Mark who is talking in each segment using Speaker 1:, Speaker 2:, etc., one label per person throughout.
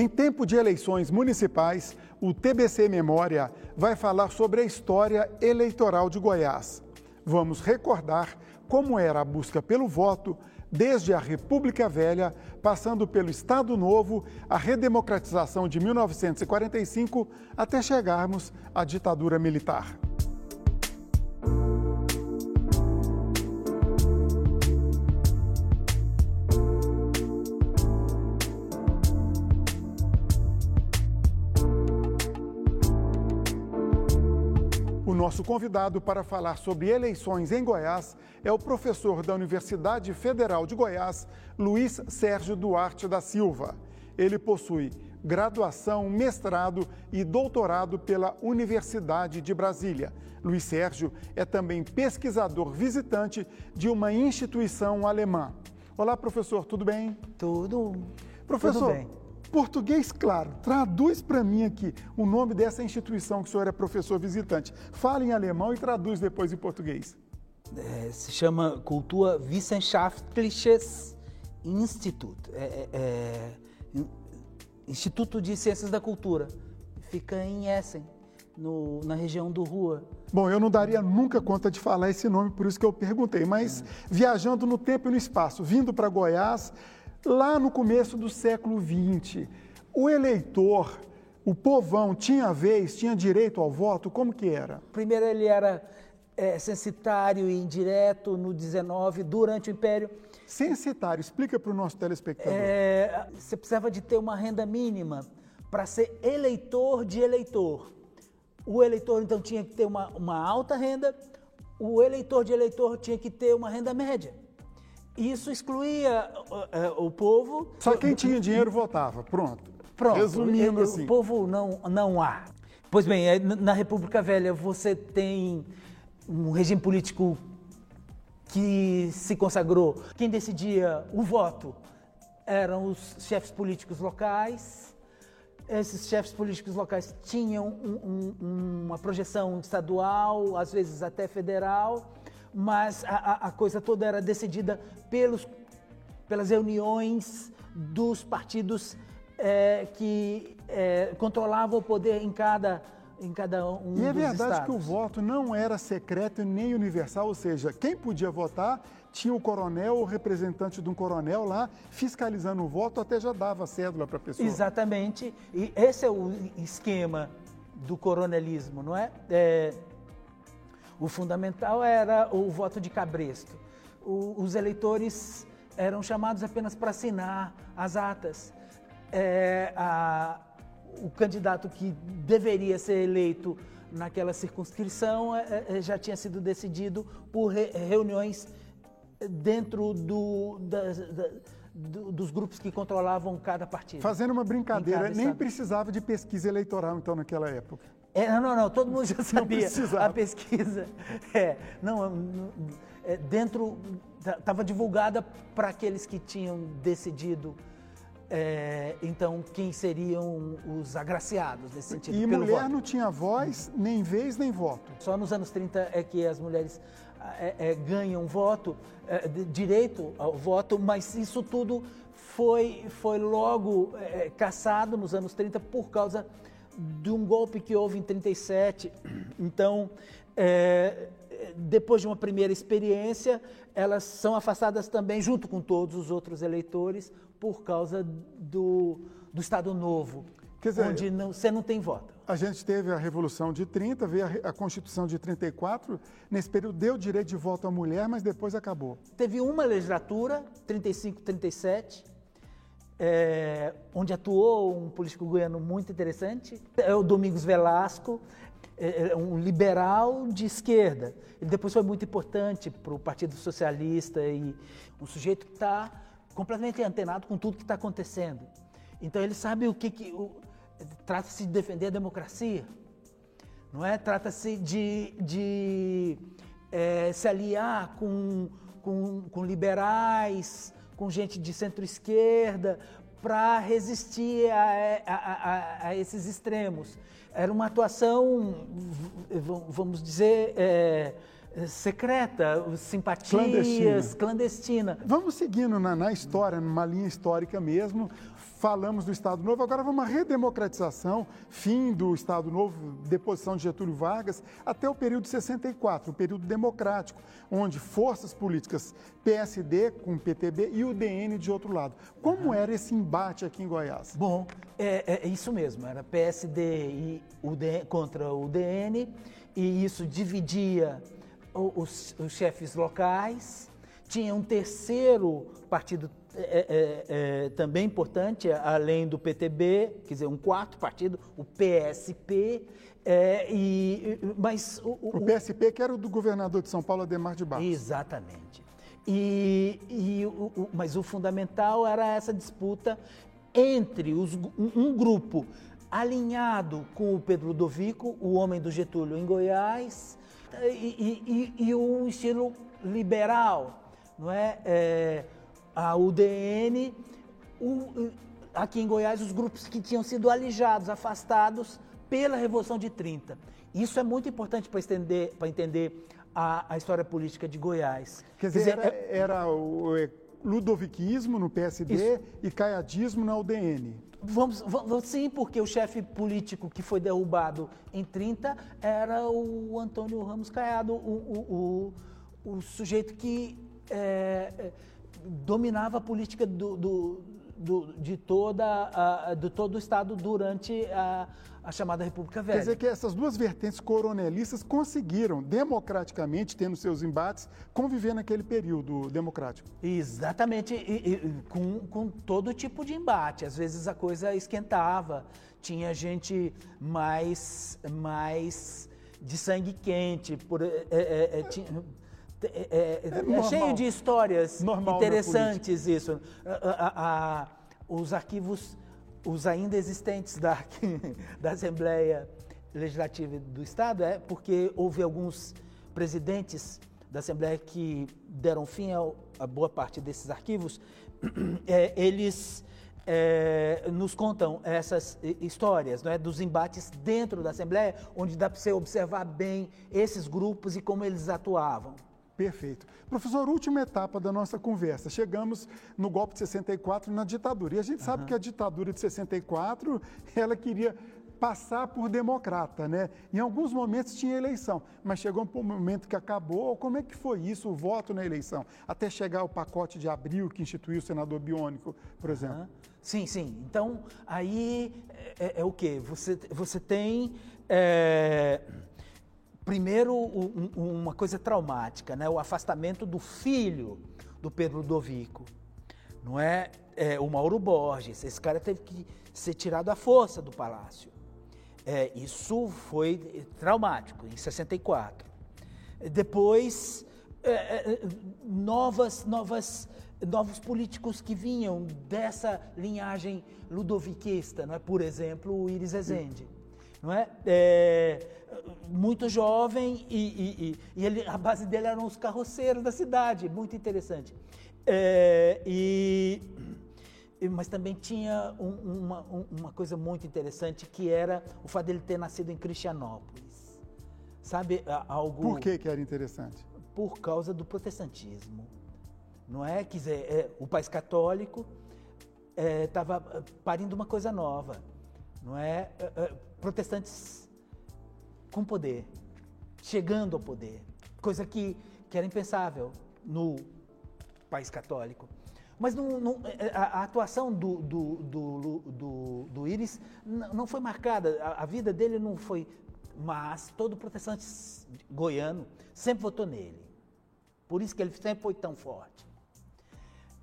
Speaker 1: Em tempo de eleições municipais, o TBC Memória vai falar sobre a história eleitoral de Goiás. Vamos recordar como era a busca pelo voto desde a República Velha, passando pelo Estado Novo, a redemocratização de 1945, até chegarmos à ditadura militar. Nosso convidado para falar sobre eleições em Goiás é o professor da Universidade Federal de Goiás, Luiz Sérgio Duarte da Silva. Ele possui graduação, mestrado e doutorado pela Universidade de Brasília. Luiz Sérgio é também pesquisador visitante de uma instituição alemã. Olá, professor, tudo bem?
Speaker 2: Tudo.
Speaker 1: Professor,
Speaker 2: tudo bem.
Speaker 1: Português, claro. Traduz para mim aqui o nome dessa instituição que o senhor é professor visitante. Fala em alemão e traduz depois em português.
Speaker 2: É, se chama Kulturwissenschaftliches Institut. É, é, é, Instituto de Ciências da Cultura. Fica em Essen, no, na região do Rua.
Speaker 1: Bom, eu não daria nunca conta de falar esse nome, por isso que eu perguntei. Mas viajando no tempo e no espaço, vindo para Goiás, Lá no começo do século XX, o eleitor, o povão, tinha vez, tinha direito ao voto? Como que era?
Speaker 2: Primeiro ele era é, censitário e indireto no 19, durante o Império.
Speaker 1: Censitário, explica para o nosso telespectador.
Speaker 2: É, você precisava de ter uma renda mínima para ser eleitor de eleitor. O eleitor, então, tinha que ter uma, uma alta renda, o eleitor de eleitor tinha que ter uma renda média. Isso excluía uh, uh, o povo.
Speaker 1: Só quem tinha dinheiro votava, pronto.
Speaker 2: Pronto.
Speaker 1: Resumindo assim.
Speaker 2: O povo não, não há. Pois bem, na República Velha você tem um regime político que se consagrou. Quem decidia o voto eram os chefes políticos locais. Esses chefes políticos locais tinham um, um, uma projeção estadual, às vezes até federal mas a, a coisa toda era decidida pelos, pelas reuniões dos partidos é, que é, controlavam o poder em cada em cada um
Speaker 1: E é
Speaker 2: verdade
Speaker 1: estados. que o voto não era secreto nem universal, ou seja, quem podia votar tinha o coronel ou representante de um coronel lá fiscalizando o voto, até já dava cédula para a pessoa.
Speaker 2: Exatamente. E esse é o esquema do coronelismo, não é? é o fundamental era o voto de cabresto. O, os eleitores eram chamados apenas para assinar as atas. É, a, o candidato que deveria ser eleito naquela circunscrição é, é, já tinha sido decidido por re, reuniões dentro do, da, da, do, dos grupos que controlavam cada partido.
Speaker 1: Fazendo uma brincadeira, nem precisava de pesquisa eleitoral então naquela época.
Speaker 2: É, não, não, todo mundo já sabia. a pesquisa, é, não, é, dentro, estava divulgada para aqueles que tinham decidido, é, então, quem seriam os agraciados nesse sentido.
Speaker 1: E mulher voto. não tinha voz, nem vez, nem voto.
Speaker 2: Só nos anos 30 é que as mulheres é, é, ganham voto, é, direito ao voto, mas isso tudo foi, foi logo é, caçado nos anos 30 por causa de um golpe que houve em 37. Então, é, depois de uma primeira experiência, elas são afastadas também, junto com todos os outros eleitores, por causa do, do Estado Novo, dizer, onde não, você não tem voto.
Speaker 1: A gente teve a Revolução de 30, veio a, a, Constituição de 34, nesse período deu direito de voto à mulher, mas depois acabou.
Speaker 2: Teve uma legislatura, 35, 37, é, onde atuou um político goiano muito interessante, é o Domingos Velasco, é, é um liberal de esquerda. Ele depois foi muito importante para o Partido Socialista e um sujeito que está completamente antenado com tudo que está acontecendo. Então ele sabe o que, que trata-se de defender a democracia, não é? Trata-se de, de é, se aliar com, com, com liberais, com gente de centro-esquerda, para resistir a, a, a, a, esses extremos. Era uma atuação, vamos dizer, é, secreta, simpatias, clandestina.
Speaker 1: clandestina. Vamos seguindo na, na, história, numa linha histórica mesmo. falamos do Estado Novo, agora vamos uma redemocratização, fim do Estado Novo, deposição de Getúlio Vargas, até o período de 64, o período democrático, onde forças políticas PSD com PTB e o DN de outro lado. Como era esse embate aqui em Goiás?
Speaker 2: Bom, é, é isso mesmo, era PSD e o DN, contra o DN, e isso dividia os, os chefes locais, tinha um terceiro partido é, é, é, também importante, além do PTB, quer dizer, um quarto partido, o PSP, é, e, mas
Speaker 1: o, o, o, PSP que era o do governador de São Paulo, Ademar de Barros.
Speaker 2: Exatamente. E, e o, mas o fundamental era essa disputa entre os, um, um grupo alinhado com o Pedro Ludovico, o homem do Getúlio em Goiás, e, e, e um estilo liberal, não é? é a UDN, o, aqui em Goiás, os grupos que tinham sido alijados, afastados pela Revolução de 30. Isso é muito importante para entender, entender a, a, história política de Goiás.
Speaker 1: Quer dizer, Quer dizer era, é... era, o ludoviquismo no PSD Isso. e caiadismo na UDN.
Speaker 2: Vamos, vamos, sim, porque o chefe político que foi derrubado em 30 era o Antônio Ramos Caiado, o, o, o, o sujeito que é, dominava a política do, do, do, de, toda a, de todo o Estado durante a, a, chamada República Velha.
Speaker 1: Quer dizer que essas duas vertentes coronelistas conseguiram, democraticamente, tendo seus embates, conviver naquele período democrático.
Speaker 2: Exatamente, e, e, com, com todo tipo de embate. Às vezes a coisa esquentava, tinha gente mais, mais de sangue quente, por, é, é, é, tinha, é, é, é, é cheio de histórias normal interessantes isso. A, a, a, os arquivos, os ainda existentes da, da Assembleia Legislativa do Estado, é porque houve alguns presidentes da Assembleia que deram fim a, boa parte desses arquivos. É, eles é, nos contam essas histórias é, dos embates dentro da Assembleia, onde dá para você observar bem esses grupos e como eles atuavam.
Speaker 1: Perfeito. Professor, última etapa da nossa conversa. Chegamos no golpe de 64 na ditadura. E a gente uhum. sabe que a ditadura de 64, ela queria passar por democrata, né? Em alguns momentos tinha eleição, mas chegou um momento que acabou. Como é que foi isso, o voto na eleição? Até chegar o pacote de abril que instituiu o senador biônico, por exemplo. Uhum.
Speaker 2: Sim, sim. Então, aí é, é, é o quê? Você, você tem... É Primeiro, um, uma coisa traumática, né? o afastamento do filho do Pedro Ludovico. Não é? é o Mauro Borges. Esse cara teve que ser tirado à força do palácio. É, isso foi traumático, em 64. Depois, é, é, novas, novas, novos políticos que vinham dessa linhagem ludoviquista, não é? por exemplo, o Iris Ezende. Não é? é muito jovem e, e, e, ele, a base dele eram os carroceiros da cidade, muito interessante. É, e, mas também tinha um, uma, uma coisa muito interessante que era o fato dele ter nascido em Cristianópolis. Sabe, algo...
Speaker 1: Por que, que era interessante?
Speaker 2: Por causa do protestantismo. Não é? Quer dizer, é, o país católico estava é, parindo uma coisa nova. Não é? É, é protestantes com poder, chegando ao poder, coisa que, que era impensável no país católico. Mas não, é, a, a, atuação do, do, do, do, do Íris não foi marcada, a, a, vida dele não foi. Mas todo protestante goiano sempre votou nele. Por isso que ele sempre foi tão forte.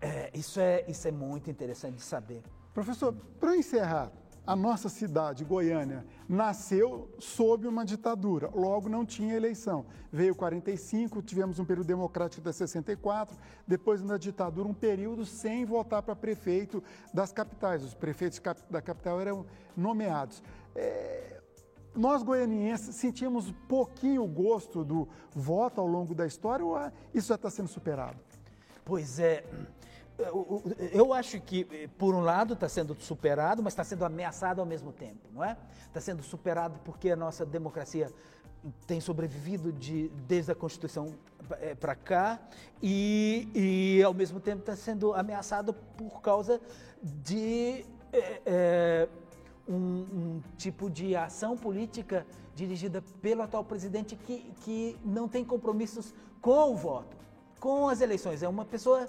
Speaker 2: É, isso, é, isso é muito interessante de saber.
Speaker 1: Professor, para encerrar, a nossa cidade, Goiânia, nasceu sob uma ditadura, logo não tinha eleição. Veio 45, tivemos um período democrático até 64, depois na ditadura um período sem votar para prefeito das capitais. Os prefeitos da capital eram nomeados. É, nós goianienses sentimos pouquinho gosto do voto ao longo da história ou isso já está sendo superado?
Speaker 2: Pois é, eu acho que, por um lado, está sendo superado, mas está sendo ameaçado ao mesmo tempo, não é? Está sendo superado porque a nossa democracia tem sobrevivido de, desde a Constituição é, para cá e, e, ao mesmo tempo, está sendo ameaçado por causa de é, um, um, tipo de ação política dirigida pelo atual presidente que, que não tem compromissos com o voto, com as eleições. É uma pessoa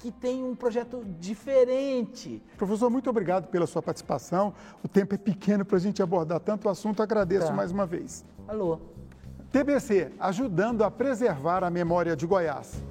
Speaker 2: que tem um projeto diferente.
Speaker 1: Professor, muito obrigado pela sua participação. O tempo é pequeno para a gente abordar tanto assunto. Agradeço tá. mais uma vez.
Speaker 2: Alô.
Speaker 1: TBC, ajudando a preservar a memória de Goiás.